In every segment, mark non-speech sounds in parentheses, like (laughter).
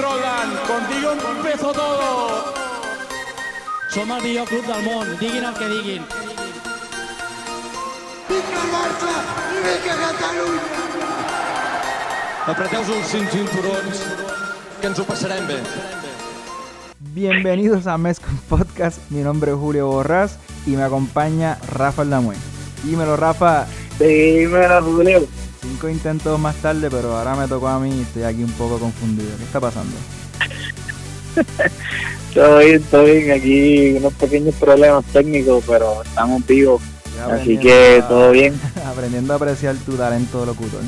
Roland, contigo empezó todo. Som el millor club del món, diguin el que diguin. Vinga i vinga Catalunya! Apreteu-vos els cinc cinturons, que ens ho passarem bé. Bienvenidos a Mezcum Podcast. Mi nombre es Julio Borrás y me acompaña Rafa Aldamuel. Dímelo, Rafa. Dímelo, Julio. Cinco intentos más tarde, pero ahora me tocó a mí y estoy aquí un poco confundido. ¿Qué está pasando? todo bien, todo bien. Aquí unos pequeños problemas técnicos, pero estamos vivos. Así que todo bien. (laughs) aprendiendo a apreciar tu talento de locutor.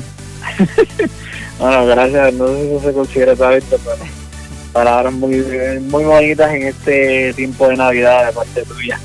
(laughs) bueno, gracias. No sé si eso se considera talento, pero palabras muy, muy bonitas en este tiempo de Navidad de parte tuya.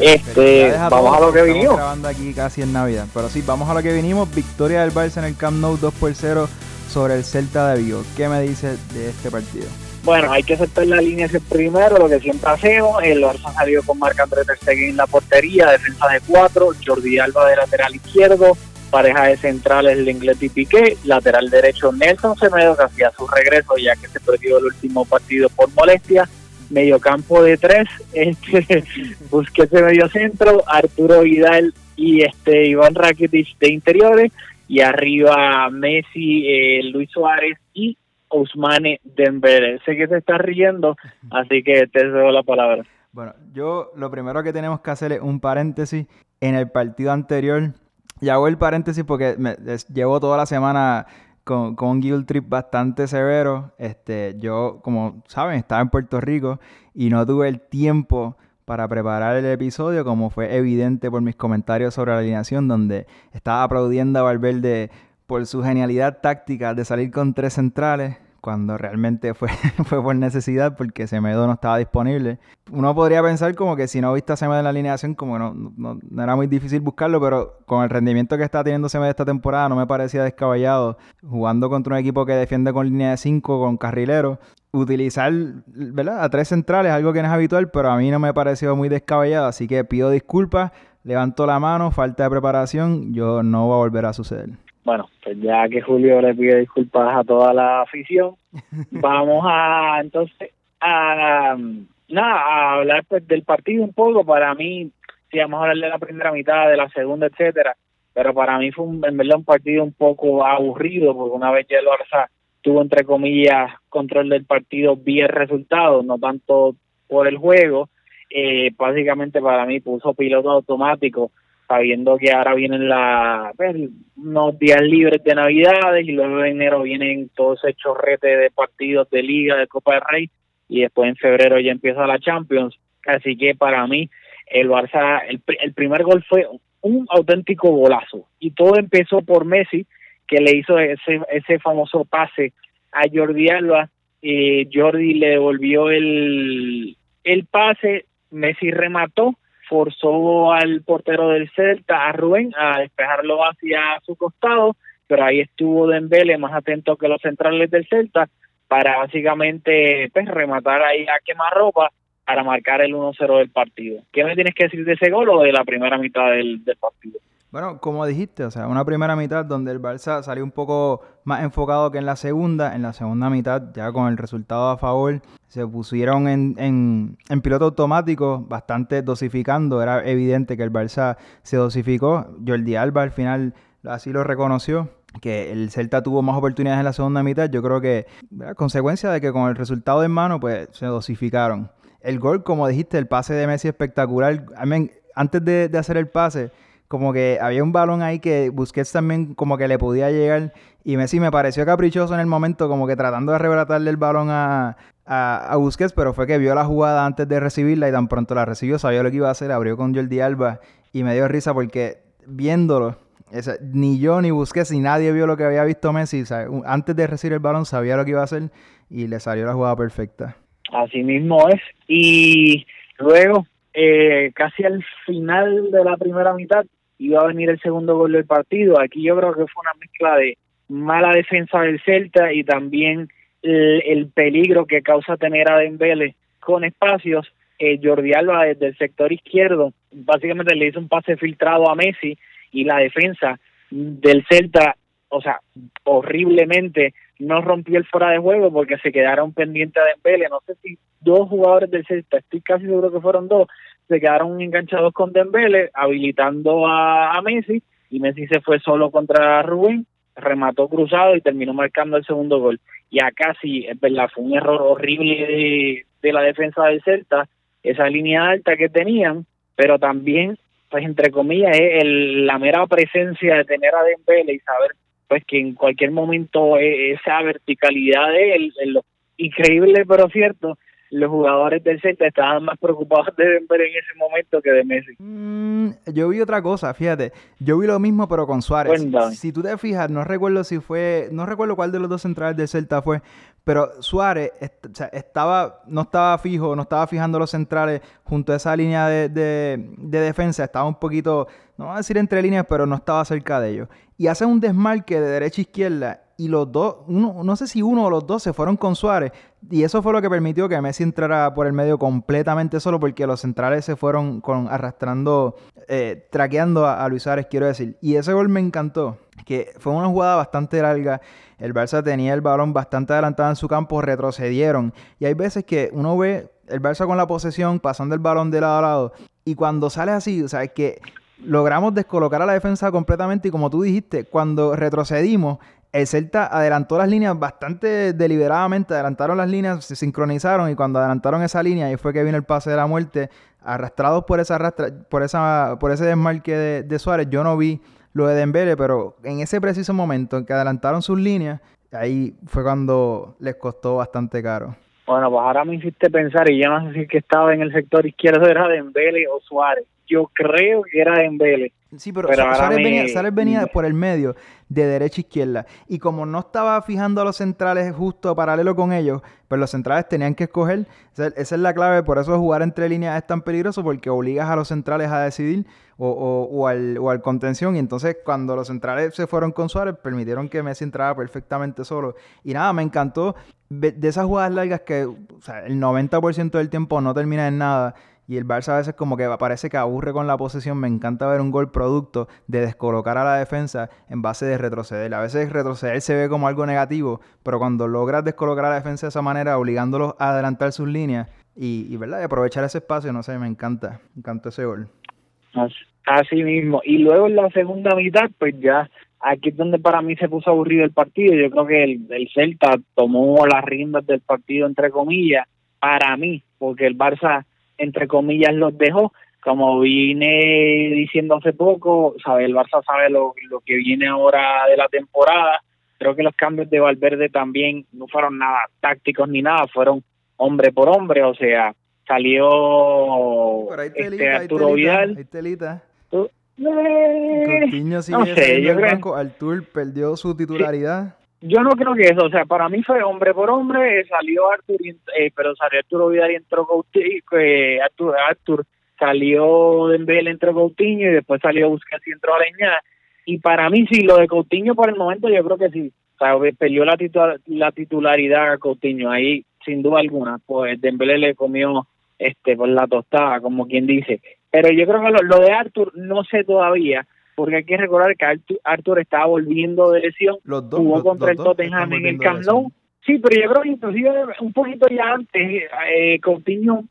Este, vamos a lo que vinimos. grabando aquí casi en Navidad. Pero sí, vamos a lo que vinimos. Victoria del Barça en el Camp Nou 2 por 0 sobre el Celta de Vigo. ¿Qué me dices de este partido? Bueno, hay que aceptar la línea ese primero, lo que siempre hacemos. El Barça salió con Marc André Ter en la portería, defensa de cuatro, Jordi Alba de lateral izquierdo, pareja de centrales Lenglet y Piqué, lateral derecho Nelson Semedo que hacía su regreso ya que se perdió el último partido por molestia, mediocampo de tres, (laughs) este, Busquets de medio centro, Arturo Vidal y este Iván Rakitic de interiores y arriba Messi, eh, Luis Suárez y Ousmane Dembélé. Sé que se está riendo, (laughs) así que te cedo la palabra. Bueno, yo lo primero que tenemos que hacer es un paréntesis. En el partido anterior, ya hago el paréntesis porque me, llevo toda la semana con, un guild trip bastante severo. Este, yo, como saben, estaba en Puerto Rico y no tuve el tiempo para preparar el episodio, como fue evidente por mis comentarios sobre la alineación, donde estaba aplaudiendo a Valverde por su genialidad táctica de salir con tres centrales, cuando realmente fue, (laughs) fue por necesidad porque Semedo no estaba disponible. Uno podría pensar como que si no viste a Semedo en la alineación, como no, no, era muy difícil buscarlo, pero con el rendimiento que está teniendo Semedo esta temporada no me parecía descabellado, jugando contra un equipo que defiende con línea de 5, con carrilero, utilizar ¿verdad? a tres centrales, algo que no es habitual, pero a mí no me pareció muy descabellado, así que pido disculpas, levanto la mano, falta de preparación, yo no va a volver a suceder. Bueno, pues ya que Julio le pide disculpas a toda la afición, (laughs) vamos a entonces a, nada, a hablar pues del partido un poco. Para mí, sí, vamos a hablar de la primera mitad, de la segunda, etcétera, pero para mí fue un, en verdad un partido un poco aburrido, porque una vez ya el Barça tuvo, entre comillas, control del partido, vi el resultado, no tanto por el juego, eh, básicamente para mí puso piloto automático sabiendo que ahora vienen la, pues, unos días libres de Navidades y luego en enero vienen todo ese chorrete de partidos de Liga, de Copa del Rey y después en febrero ya empieza la Champions. Así que para mí el Barça, el, el primer gol fue un auténtico golazo y todo empezó por Messi que le hizo ese, ese famoso pase a Jordi Alba. Eh, Jordi le devolvió el, el pase, Messi remató forzó al portero del Celta, a Rubén, a despejarlo hacia su costado, pero ahí estuvo Dembele más atento que los centrales del Celta para básicamente pues, rematar ahí a quemarropa para marcar el 1-0 del partido. ¿Qué me tienes que decir de ese gol o de la primera mitad del partido? Bueno, como dijiste, o sea, una primera mitad donde el Barça salió un poco más enfocado que en la segunda. En la segunda mitad, ya con el resultado a favor, se pusieron en, en, piloto automático, bastante dosificando. Era evidente que el Barça se dosificó. Jordi Alba al final así lo reconoció que el Celta tuvo más oportunidades en la segunda mitad, yo creo que a consecuencia de que con el resultado en mano, pues se dosificaron. El gol, como dijiste, el pase de Messi espectacular. antes de, de hacer el pase, como que había un balón ahí que Busquets también como que le podía llegar y Messi me pareció caprichoso en el momento como que tratando de arrebatarle el balón a, a, Busquets, pero fue que vio la jugada antes de recibirla y tan pronto la recibió, sabía lo que iba a hacer, abrió con Jordi Alba y me dio risa porque viéndolo, ni yo ni Busquets ni nadie vio lo que había visto Messi, antes de recibir el balón sabía lo que iba a hacer y le salió la jugada perfecta. Así mismo es y luego eh, casi al final de la primera mitad iba a venir el segundo gol del partido. Aquí yo creo que fue una mezcla de mala defensa del Celta y también el, peligro que causa tener a Dembele con espacios. Eh, Jordi Alba desde el sector izquierdo básicamente le hizo un pase filtrado a Messi y la defensa del Celta, o sea, horriblemente no rompió el fuera de juego porque se quedaron pendientes de Dembele. No sé si dos jugadores del Celta, estoy casi seguro que fueron dos, se quedaron enganchados con Dembele, habilitando a, Messi, y Messi se fue solo contra Rubén, remató cruzado y terminó marcando el segundo gol. Y acá sí, es verdad, fue un error horrible de, la defensa del Celta, esa línea alta que tenían, pero también, pues entre comillas, el, la mera presencia de tener a Dembele y saber pues que en cualquier momento e, esa verticalidad de él, lo increíble pero cierto, los jugadores del Celta estaban más preocupados de Denver en ese momento que de Messi. Mm, yo vi otra cosa, fíjate. Yo vi lo mismo, pero con Suárez. Si, tú te fijas, no recuerdo si fue, no recuerdo cuál de los dos centrales del Celta fue, pero Suárez estaba, no estaba fijo, no estaba fijando los centrales junto a esa línea de, de, de defensa, estaba un poquito, no voy a decir entre líneas, pero no estaba cerca de ellos. Y hace un desmarque de derecha a izquierda y los dos, uno, no sé si uno o los dos se fueron con Suárez. Y eso fue lo que permitió que Messi entrara por el medio completamente solo, porque los centrales se fueron con, arrastrando, eh, traqueando a, Luis Suárez, quiero decir. Y ese gol me encantó, que fue una jugada bastante larga. El Barça tenía el balón bastante adelantado en su campo, retrocedieron. Y hay veces que uno ve el Barça con la posesión, pasando el balón de lado a lado. Y cuando sale así, o sea, es que logramos descolocar a la defensa completamente y como tú dijiste, cuando retrocedimos, el Celta adelantó las líneas bastante deliberadamente, adelantaron las líneas, se sincronizaron y cuando adelantaron esa línea, ahí fue que vino el pase de la muerte, arrastrados por esa arrastra, por esa, por ese desmarque de, Suárez, yo no vi lo de Dembele, pero en ese preciso momento en que adelantaron sus líneas, ahí fue cuando les costó bastante caro. Bueno, pues ahora me hiciste pensar y yo no sé si que estaba en el sector izquierdo era Dembele o Suárez. Yo creo que era Dembele. Sí, pero, Suárez, venía, por el medio, de derecha a izquierda. Y como no estaba fijando a los centrales justo paralelo con ellos, pues los centrales tenían que escoger. Esa, es la clave, por eso jugar entre líneas es tan peligroso, porque obligas a los centrales a decidir o, o, al, o al contención. Y entonces cuando los centrales se fueron con Suárez, permitieron que Messi entrara perfectamente solo. Y nada, me encantó de esas jugadas largas que o sea, el 90% del tiempo no termina en nada y el Barça a veces como que parece que aburre con la posesión. Me encanta ver un gol producto de descolocar a la defensa en base de retroceder. A veces retroceder se ve como algo negativo, pero cuando logras descolocar a la defensa de esa manera, obligándolos a adelantar sus líneas y, ¿verdad? aprovechar ese espacio, no sé, me encanta. Me encanta ese gol. Así mismo. Y luego en la segunda mitad, pues ya aquí es donde para mí se puso aburrido el partido. Yo creo que el, el Celta tomó las riendas del partido, entre comillas, para mí, porque el Barça entre comillas, los dejó. Como vine diciendo hace poco, sabe el Barça sabe lo, lo que viene ahora de la temporada. Creo que los cambios de Valverde también no fueron nada tácticos ni nada, fueron hombre por hombre, o sea, salió este Arturo Vidal. no sé, yo creo... Artur perdió su titularidad yo no creo que eso, o sea, para mí fue hombre por hombre, salió Artur, eh, pero salió Arturo Vidal y entró Coutinho, eh, Artur, Artur, salió Dembélé, entró Coutinho y después salió Busquets y entró Aleñá. Y para mí sí, lo de Coutinho por el momento yo creo que sí, o sea, peleó la, la titularidad a Coutinho ahí sin duda alguna, pues Dembélé le comió este por la tostada, como quien dice. Pero yo creo que lo, lo de Artur no sé todavía, porque hay que recordar que Arthur, estaba volviendo de lesión, jugó contra el Tottenham en el Camp Nou. Sí, pero yo creo que inclusive un poquito ya antes eh, Coutinho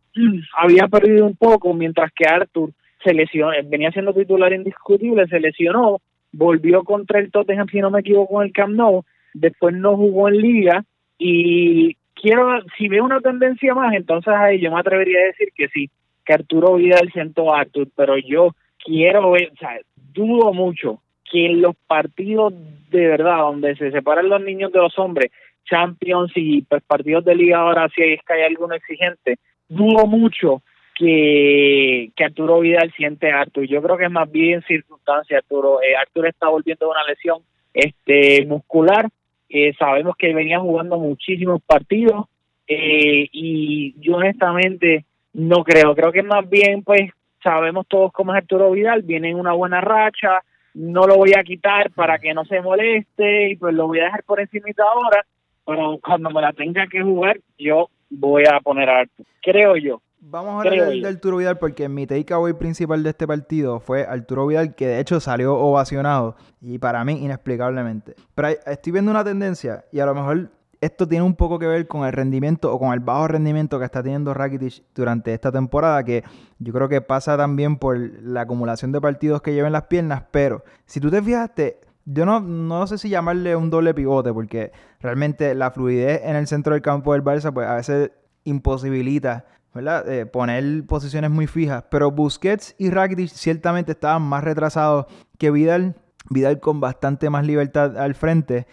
había perdido un poco, mientras que Arthur se lesionó, venía siendo titular indiscutible, se lesionó, volvió contra el Tottenham, si no me equivoco, en el Camp Nou, después no jugó en Liga y quiero, si veo una tendencia más, entonces ahí yo me atrevería a decir que sí, que Arturo Vidal siento a Arthur, pero yo quiero ver, o sea, dudo mucho que en los partidos de verdad donde se separan los niños de los hombres, Champions y pues partidos de liga ahora si es que hay alguno exigente, dudo mucho que, que Arturo Vidal siente a Arturo. Yo creo que es más bien circunstancia Arturo. Eh, Arturo está volviendo de una lesión este muscular. Eh, sabemos que venía jugando muchísimos partidos eh, y yo honestamente no creo. Creo que más bien pues sabemos todos cómo es Arturo Vidal, viene en una buena racha, no lo voy a quitar para que no se moleste y pues lo voy a dejar por encima ahora, pero cuando me la tenga que jugar yo voy a poner a Arturo, creo yo. Vamos a hablar del, Arturo Vidal porque mi takeaway principal de este partido fue Arturo Vidal, que de hecho salió ovacionado y para mí inexplicablemente. Pero estoy viendo una tendencia y a lo mejor esto tiene un poco que ver con el rendimiento o con el bajo rendimiento que está teniendo Rakitic durante esta temporada, que yo creo que pasa también por la acumulación de partidos que lleva en las piernas, pero si tú te fijaste, yo no, no sé si llamarle un doble pivote, porque realmente la fluidez en el centro del campo del Barça, pues a veces imposibilita ¿verdad? Eh, poner posiciones muy fijas. Pero Busquets y Rakitic ciertamente estaban más retrasados que Vidal. Vidal con bastante más libertad al frente.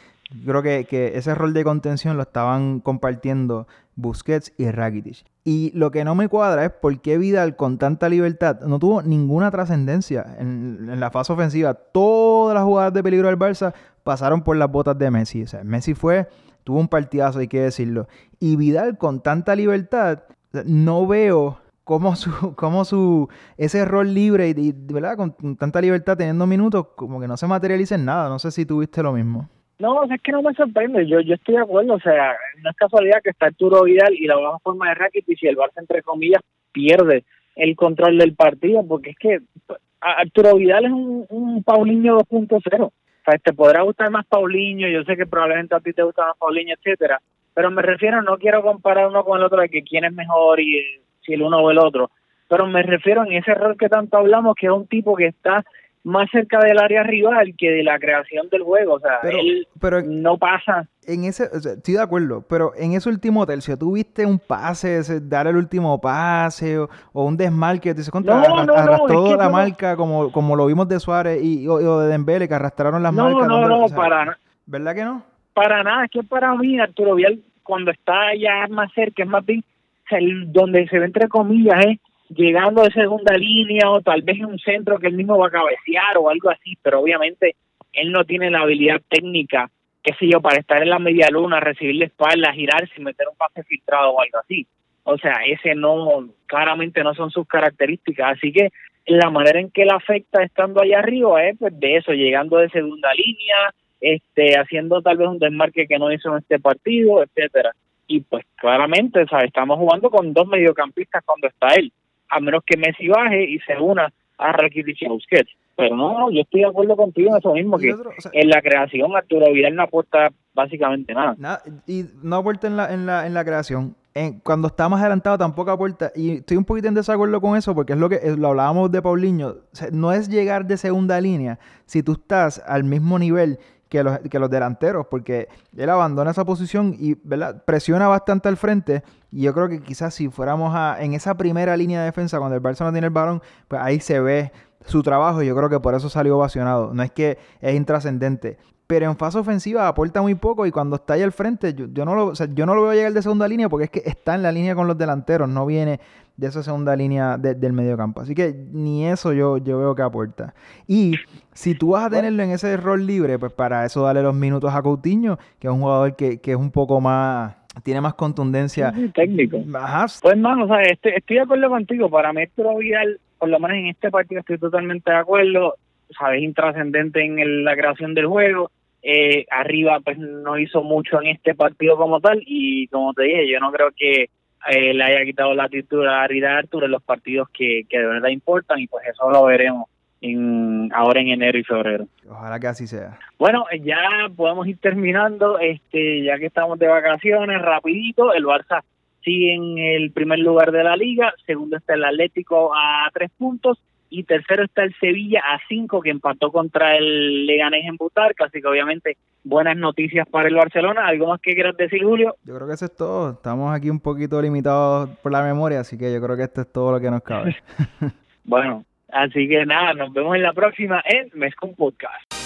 Creo que, ese rol de contención lo estaban compartiendo Busquets y Rakitic. Y lo que no me cuadra es por qué Vidal con tanta libertad no tuvo ninguna trascendencia en, la fase ofensiva. Todas las jugadas de peligro del Barça pasaron por las botas de Messi. O sea, Messi fue, tuvo un partidazo, hay que decirlo. Y Vidal con tanta libertad no veo cómo su, (laughs) cómo su ese rol libre y, ¿verdad? Con, tanta libertad teniendo minutos, como que no se materializa en nada. No sé si tuviste lo mismo. No, es que no me sorprende. Yo yo estoy de acuerdo. O sea, no es casualidad que está Arturo Vidal y la baja forma de Rakitic y si el Barça, entre comillas, pierde el control del partido, porque es que Arturo Vidal es un, un Paulinho 2.0. O sea, te podrá gustar más Paulinho, yo sé que probablemente a ti te gusta más Paulinho, etcétera, pero me refiero, no quiero comparar uno con el otro de que quién es mejor y si el uno o el otro, pero me refiero en ese error que tanto hablamos, que es un tipo que está más cerca del área rival que de la creación del juego, o sea, él no pasa. En ese, estoy de acuerdo, pero en ese último tercio, ¿tuviste un pase, dar el último pase o, un desmarque? Te contra, no, no, arrastró la marca como, como lo vimos de Suárez y, o, de Dembele, que arrastraron las marcas. No, no, no, para ¿Verdad que no? Para nada, es que para mí Arturo Vial cuando está ya más cerca, es más bien donde se ve entre comillas es llegando de segunda línea o tal vez en un centro que él mismo va a cabecear o algo así, pero obviamente él no tiene la habilidad técnica, qué sé yo, para estar en la media luna, recibir la espalda, girarse y meter un pase filtrado o algo así. O sea, ese no, claramente no son sus características, así que la manera en que él afecta estando allá arriba es pues de eso, llegando de segunda línea, este, haciendo tal vez un desmarque que no hizo en este partido, etcétera. Y pues claramente, ¿sabes? estamos jugando con dos mediocampistas cuando está él, a menos que Messi baje y se una a Rakitic y Busquets. Pero no, yo estoy de acuerdo contigo en eso mismo, que en la creación Arturo Vidal no aporta básicamente nada. y no aporta en la, en la, en la creación. cuando está más adelantado tampoco aporta. Y estoy un poquito en desacuerdo con eso porque es lo que lo hablábamos de Paulinho. no es llegar de segunda línea si tú estás al mismo nivel que los, que los delanteros, porque él abandona esa posición y presiona bastante al frente. Y yo creo que quizás si fuéramos a, en esa primera línea de defensa, cuando el no tiene el balón, pues ahí se ve su trabajo yo creo que por eso salió ovacionado. No es que es intrascendente. Pero en fase ofensiva aporta muy poco y cuando está ahí al frente, yo, yo no lo, yo no lo veo llegar de segunda línea porque es que está en la línea con los delanteros, no viene de esa segunda línea del medio campo. Así que ni eso yo, yo veo que aporta. Y si tú vas a tenerlo en ese rol libre, pues para eso dale los minutos a Coutinho, que es un jugador que, que es un poco más tiene más contundencia. técnico. Ajá. Pues, mano, o sea, estoy, estoy de acuerdo contigo. Para mí, Vidal, por lo menos en este partido, estoy totalmente de acuerdo. Sabes, intrascendente en la creación del juego. Eh, arriba, pues no hizo mucho en este partido como tal. Y como te dije, yo no creo que eh, le haya quitado la titularidad a Arturo en los partidos que, que de verdad importan y pues eso lo veremos en, ahora en enero y febrero. Ojalá que así sea. Bueno, ya podemos ir terminando, este ya que estamos de vacaciones, rapidito, el Barça sigue en el primer lugar de la liga, segundo está el Atlético a tres puntos y tercero está el Sevilla a cinco que empató contra el Leganés en Butarca, así que obviamente buenas noticias para el Barcelona. ¿Algo más que quieras decir, Julio? Yo creo que eso es todo. Estamos aquí un poquito limitados por la memoria, así que yo creo que esto es todo lo que nos cabe. (laughs) bueno, así que nada, nos vemos en la próxima en Mezcom Podcast.